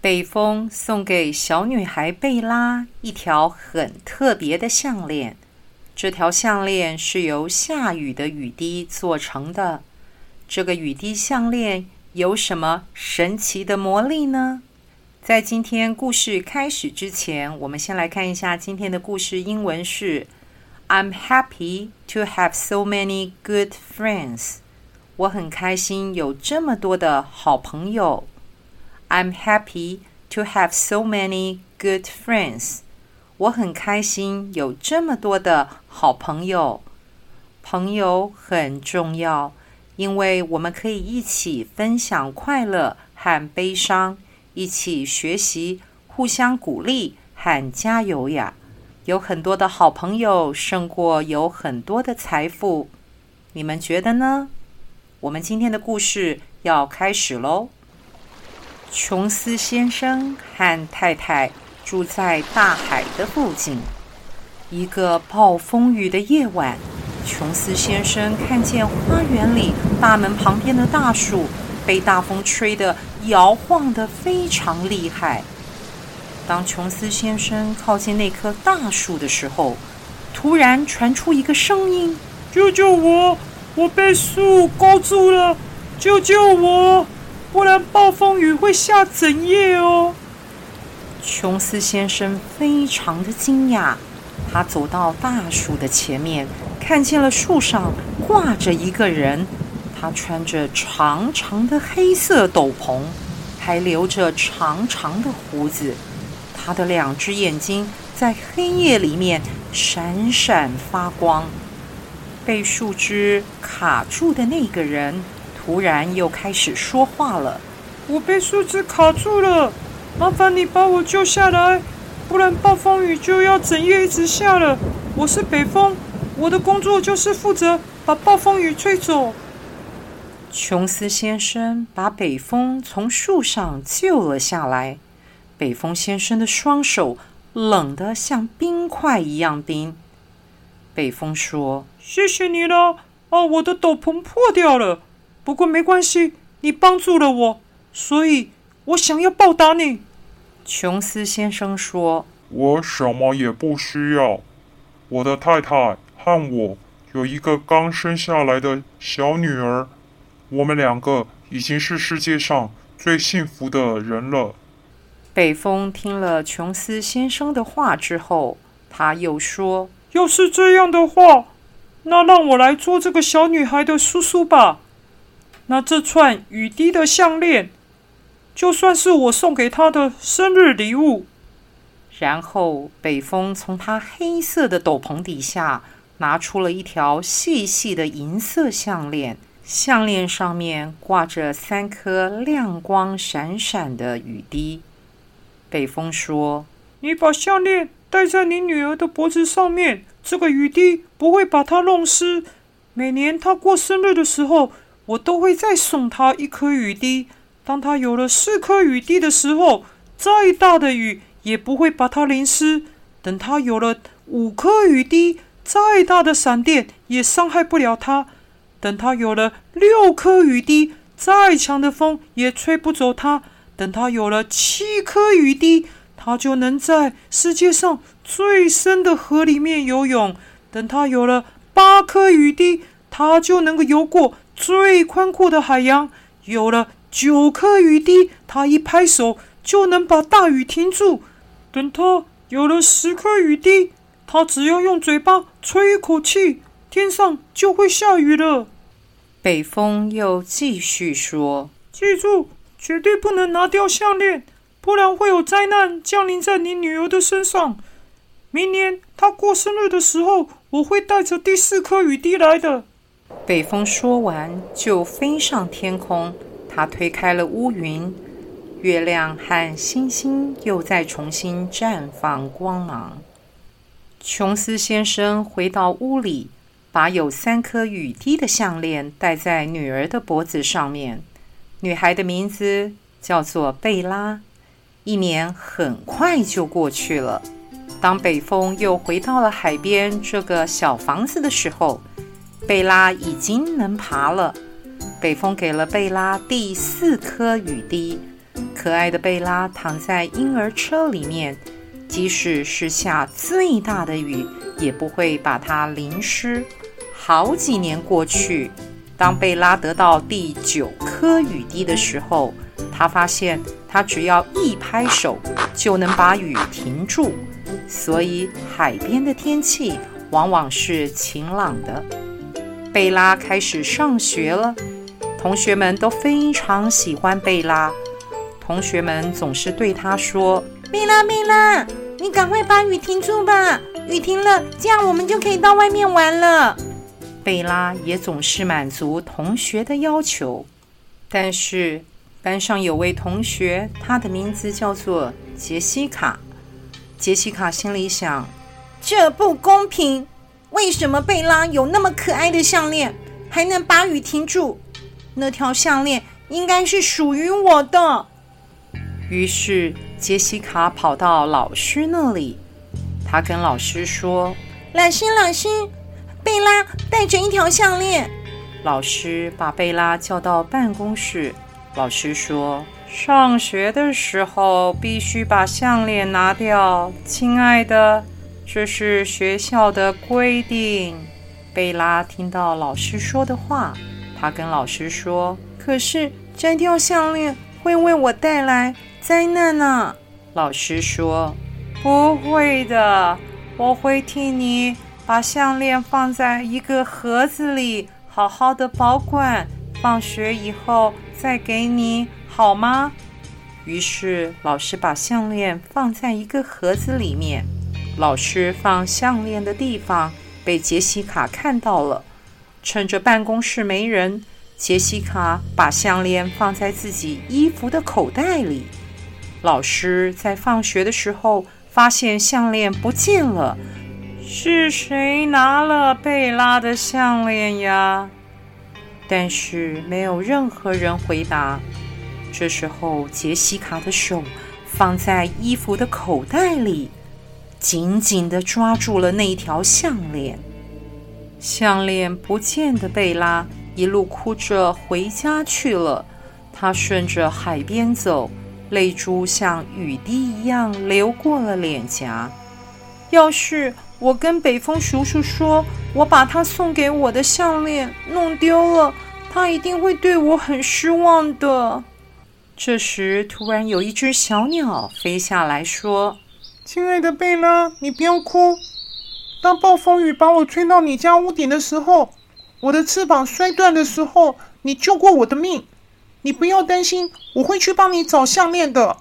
北风送给小女孩贝拉一条很特别的项链，这条项链是由下雨的雨滴做成的。这个雨滴项链有什么神奇的魔力呢？在今天故事开始之前，我们先来看一下今天的故事英文是：I'm happy to have so many good friends。我很开心有这么多的好朋友。I'm happy to have so many good friends. 我很开心有这么多的好朋友。朋友很重要，因为我们可以一起分享快乐和悲伤，一起学习，互相鼓励和加油呀。有很多的好朋友胜过有很多的财富。你们觉得呢？我们今天的故事要开始喽。琼斯先生和太太住在大海的附近。一个暴风雨的夜晚，琼斯先生看见花园里大门旁边的大树被大风吹得摇晃得非常厉害。当琼斯先生靠近那棵大树的时候，突然传出一个声音：“救救我！我被树勾住了！救救我！”不然暴风雨会下整夜哦。琼斯先生非常的惊讶，他走到大树的前面，看见了树上挂着一个人，他穿着长长的黑色斗篷，还留着长长的胡子，他的两只眼睛在黑夜里面闪闪发光。被树枝卡住的那个人。突然又开始说话了：“我被树枝卡住了，麻烦你把我救下来，不然暴风雨就要整夜一直下了。我是北风，我的工作就是负责把暴风雨吹走。”琼斯先生把北风从树上救了下来。北风先生的双手冷得像冰块一样冰。北风说：“谢谢你了，哦，我的斗篷破掉了。”不过没关系，你帮助了我，所以我想要报答你。琼斯先生说：“我什么也不需要。我的太太和我有一个刚生下来的小女儿，我们两个已经是世界上最幸福的人了。”北风听了琼斯先生的话之后，他又说：“要是这样的话，那让我来做这个小女孩的叔叔吧。”那这串雨滴的项链，就算是我送给他的生日礼物。然后，北风从他黑色的斗篷底下拿出了一条细细的银色项链，项链上面挂着三颗亮光闪闪的雨滴。北风说：“你把项链戴在你女儿的脖子上面，这个雨滴不会把它弄湿。每年她过生日的时候。”我都会再送他一颗雨滴。当他有了四颗雨滴的时候，再大的雨也不会把他淋湿。等他有了五颗雨滴，再大的闪电也伤害不了他。等他有了六颗雨滴，再强的风也吹不走他。等他有了七颗雨滴，他就能在世界上最深的河里面游泳。等他有了八颗雨滴，他就能够游过。最宽阔的海洋，有了九颗雨滴，他一拍手就能把大雨停住。等他有了十颗雨滴，他只要用嘴巴吹一口气，天上就会下雨了。北风又继续说：“记住，绝对不能拿掉项链，不然会有灾难降临在你女儿的身上。明年她过生日的时候，我会带着第四颗雨滴来的。”北风说完，就飞上天空。他推开了乌云，月亮和星星又再重新绽放光芒。琼斯先生回到屋里，把有三颗雨滴的项链戴在女儿的脖子上面。女孩的名字叫做贝拉。一年很快就过去了。当北风又回到了海边这个小房子的时候，贝拉已经能爬了。北风给了贝拉第四颗雨滴。可爱的贝拉躺在婴儿车里面，即使是下最大的雨，也不会把它淋湿。好几年过去，当贝拉得到第九颗雨滴的时候，他发现他只要一拍手就能把雨停住，所以海边的天气往往是晴朗的。贝拉开始上学了，同学们都非常喜欢贝拉。同学们总是对他说：“贝拉，贝拉，你赶快把雨停住吧！雨停了，这样我们就可以到外面玩了。”贝拉也总是满足同学的要求，但是班上有位同学，他的名字叫做杰西卡。杰西卡心里想：“这不公平！为什么贝拉有那么可爱的项链，还能把雨停住？那条项链应该是属于我的。”于是，杰西卡跑到老师那里，他跟老师说：“老师，老师，贝拉戴着一条项链。”老师把贝拉叫到办公室。老师说：“上学的时候必须把项链拿掉，亲爱的，这是学校的规定。”贝拉听到老师说的话，他跟老师说：“可是摘掉项链会为我带来……”灾难呢？老师说：“不会的，我会替你把项链放在一个盒子里，好好的保管。放学以后再给你，好吗？”于是老师把项链放在一个盒子里面。老师放项链的地方被杰西卡看到了。趁着办公室没人，杰西卡把项链放在自己衣服的口袋里。老师在放学的时候发现项链不见了，是谁拿了贝拉的项链呀？但是没有任何人回答。这时候，杰西卡的手放在衣服的口袋里，紧紧地抓住了那一条项链。项链不见的贝拉一路哭着回家去了。她顺着海边走。泪珠像雨滴一样流过了脸颊。要是我跟北风叔叔说，我把他送给我的项链弄丢了，他一定会对我很失望的。这时，突然有一只小鸟飞下来说：“亲爱的贝拉，你不要哭。当暴风雨把我吹到你家屋顶的时候，我的翅膀摔断的时候，你救过我的命。”你不要担心，我会去帮你找项链的。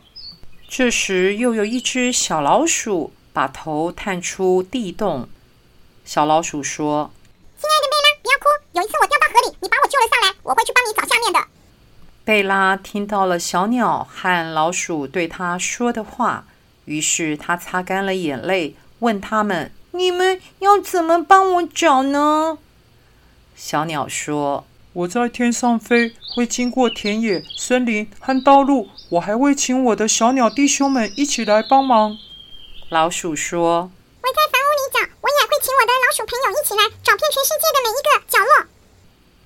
这时，又有一只小老鼠把头探出地洞。小老鼠说：“亲爱的贝拉，不要哭。有一次我掉到河里，你把我救了上来，我会去帮你找项链的。”贝拉听到了小鸟和老鼠对他说的话，于是他擦干了眼泪，问他们：“你们要怎么帮我找呢？”小鸟说。我在天上飞，会经过田野、森林和道路。我还会请我的小鸟弟兄们一起来帮忙。老鼠说：“我在房屋里找，我也会请我的老鼠朋友一起来找遍全世界的每一个角落。”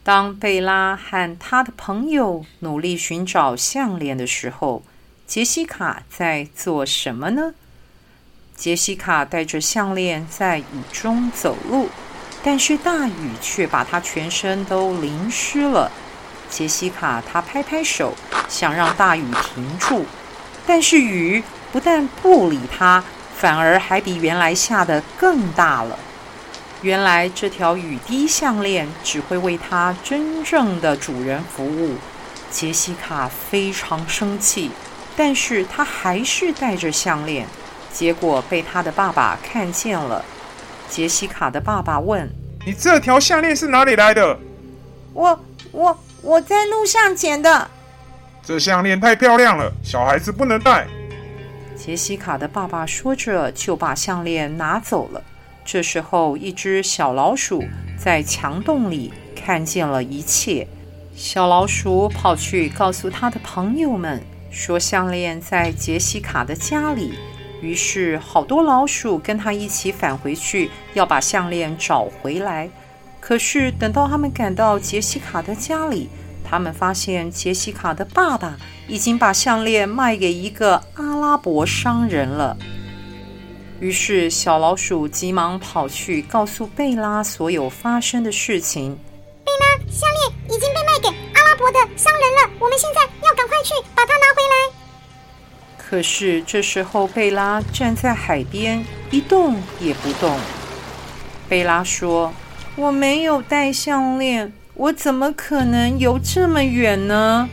当贝拉和他的朋友努力寻找项链的时候，杰西卡在做什么呢？杰西卡带着项链在雨中走路。但是大雨却把她全身都淋湿了。杰西卡，他拍拍手，想让大雨停住，但是雨不但不理她，反而还比原来下得更大了。原来这条雨滴项链只会为他真正的主人服务。杰西卡非常生气，但是他还是戴着项链，结果被他的爸爸看见了。杰西卡的爸爸问：“你这条项链是哪里来的？”“我、我、我在路上捡的。”“这项链太漂亮了，小孩子不能戴。”杰西卡的爸爸说着，就把项链拿走了。这时候，一只小老鼠在墙洞里看见了一切。小老鼠跑去告诉他的朋友们，说项链在杰西卡的家里。于是，好多老鼠跟他一起返回去，要把项链找回来。可是，等到他们赶到杰西卡的家里，他们发现杰西卡的爸爸已经把项链卖给一个阿拉伯商人了。于是，小老鼠急忙跑去告诉贝拉所有发生的事情。贝拉，项链已经被卖给阿拉伯的商人了，我们现在要赶快去把。可是这时候，贝拉站在海边一动也不动。贝拉说：“我没有带项链，我怎么可能游这么远呢？”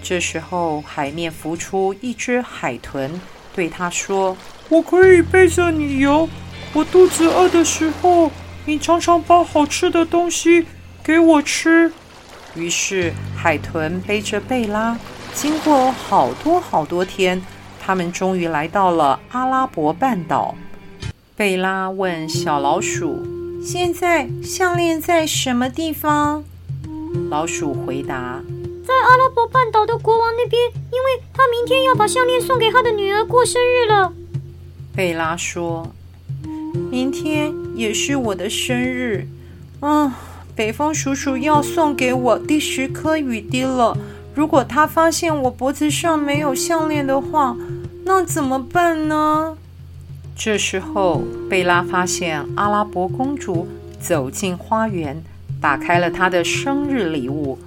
这时候，海面浮出一只海豚，对他说。我可以背着你游。我肚子饿的时候，你常常把好吃的东西给我吃。于是，海豚背着贝拉，经过好多好多天，他们终于来到了阿拉伯半岛。贝拉问小老鼠：“现在项链在什么地方？”老鼠回答：“在阿拉伯半岛的国王那边，因为他明天要把项链送给他的女儿过生日了。”贝拉说：“明天也是我的生日，啊，北风叔叔要送给我第十颗雨滴了。如果他发现我脖子上没有项链的话，那怎么办呢？”这时候，贝拉发现阿拉伯公主走进花园，打开了她的生日礼物。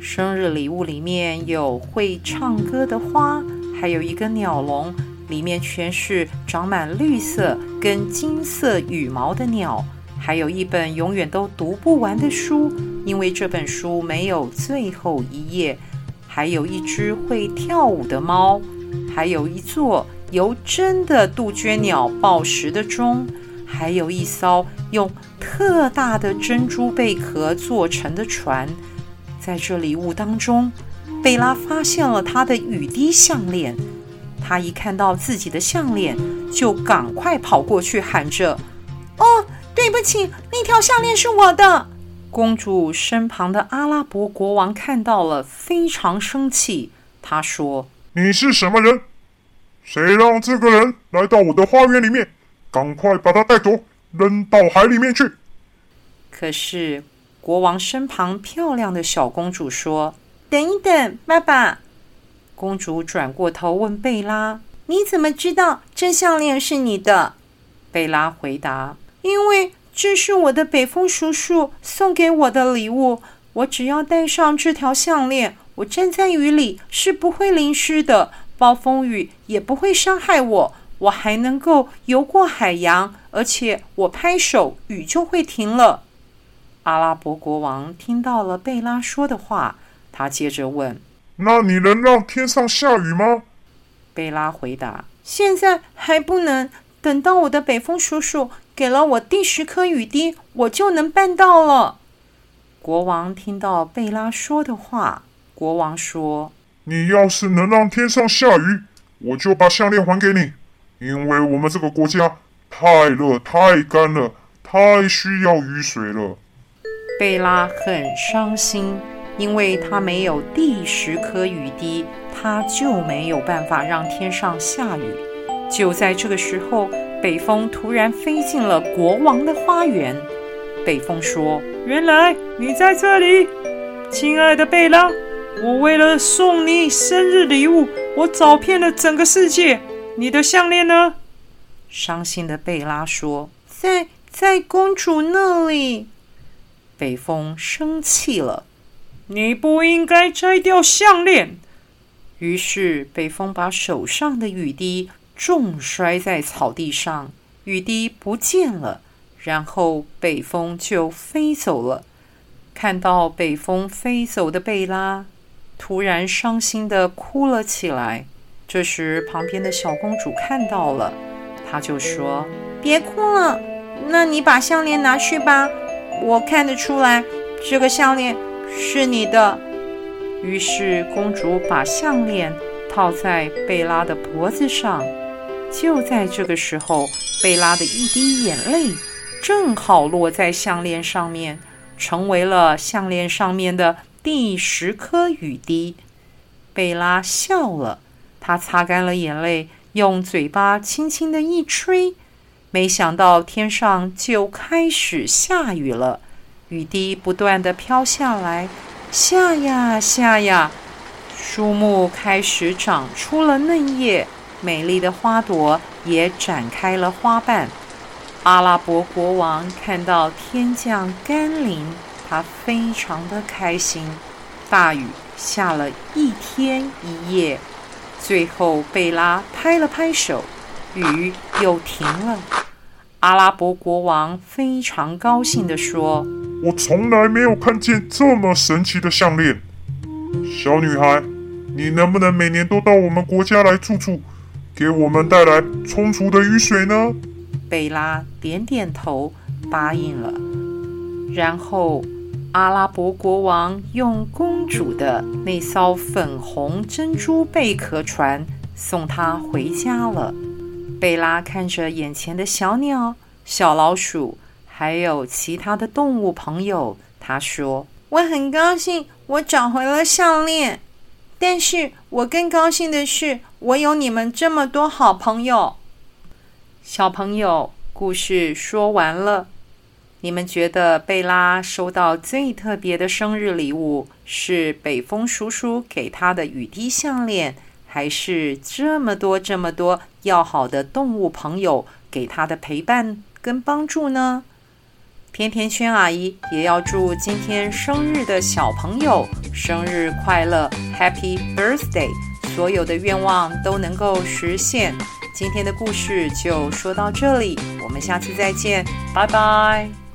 生日礼物里面有会唱歌的花，还有一个鸟笼。里面全是长满绿色跟金色羽毛的鸟，还有一本永远都读不完的书，因为这本书没有最后一页，还有一只会跳舞的猫，还有一座由真的杜鹃鸟报时的钟，还有一艘用特大的珍珠贝壳做成的船。在这礼物当中，贝拉发现了她的雨滴项链。他一看到自己的项链，就赶快跑过去喊着：“哦，对不起，那条项链是我的。”公主身旁的阿拉伯国王看到了，非常生气。他说：“你是什么人？谁让这个人来到我的花园里面？赶快把他带走，扔到海里面去！”可是国王身旁漂亮的小公主说：“等一等，爸爸。”公主转过头问贝拉：“你怎么知道这项链是你的？”贝拉回答：“因为这是我的北风叔叔送给我的礼物。我只要戴上这条项链，我站在雨里是不会淋湿的，暴风雨也不会伤害我。我还能够游过海洋，而且我拍手，雨就会停了。”阿拉伯国王听到了贝拉说的话，他接着问。那你能让天上下雨吗？贝拉回答：“现在还不能，等到我的北风叔叔给了我第十颗雨滴，我就能办到了。”国王听到贝拉说的话，国王说：“你要是能让天上下雨，我就把项链还给你，因为我们这个国家太热、太干了，太需要雨水了。”贝拉很伤心。因为他没有第十颗雨滴，他就没有办法让天上下雨。就在这个时候，北风突然飞进了国王的花园。北风说：“原来你在这里，亲爱的贝拉，我为了送你生日礼物，我找遍了整个世界。你的项链呢？”伤心的贝拉说：“在在公主那里。”北风生气了。你不应该摘掉项链。于是北风把手上的雨滴重摔在草地上，雨滴不见了，然后北风就飞走了。看到北风飞走的贝拉，突然伤心地哭了起来。这时旁边的小公主看到了，她就说：“别哭了，那你把项链拿去吧。我看得出来，这个项链。”是你的。于是公主把项链套在贝拉的脖子上，就在这个时候，贝拉的一滴眼泪正好落在项链上面，成为了项链上面的第十颗雨滴。贝拉笑了，她擦干了眼泪，用嘴巴轻轻的一吹，没想到天上就开始下雨了，雨滴不断的飘下来，下呀下呀，树木开始长出了嫩叶。美丽的花朵也展开了花瓣。阿拉伯国王看到天降甘霖，他非常的开心。大雨下了一天一夜，最后贝拉拍了拍手，雨又停了。阿拉伯国王非常高兴地说：“我从来没有看见这么神奇的项链。小女孩，你能不能每年都到我们国家来住住？”给我们带来充足的雨水呢？贝拉点点头，答应了。然后，阿拉伯国王用公主的那艘粉红珍珠贝壳船送她回家了。贝拉看着眼前的小鸟、小老鼠，还有其他的动物朋友，她说：“我很高兴，我找回了项链。”但是我更高兴的是，我有你们这么多好朋友。小朋友，故事说完了。你们觉得贝拉收到最特别的生日礼物是北风叔叔给她的雨滴项链，还是这么多这么多要好的动物朋友给她的陪伴跟帮助呢？甜甜圈阿姨也要祝今天生日的小朋友生日快乐，Happy Birthday！所有的愿望都能够实现。今天的故事就说到这里，我们下次再见，拜拜。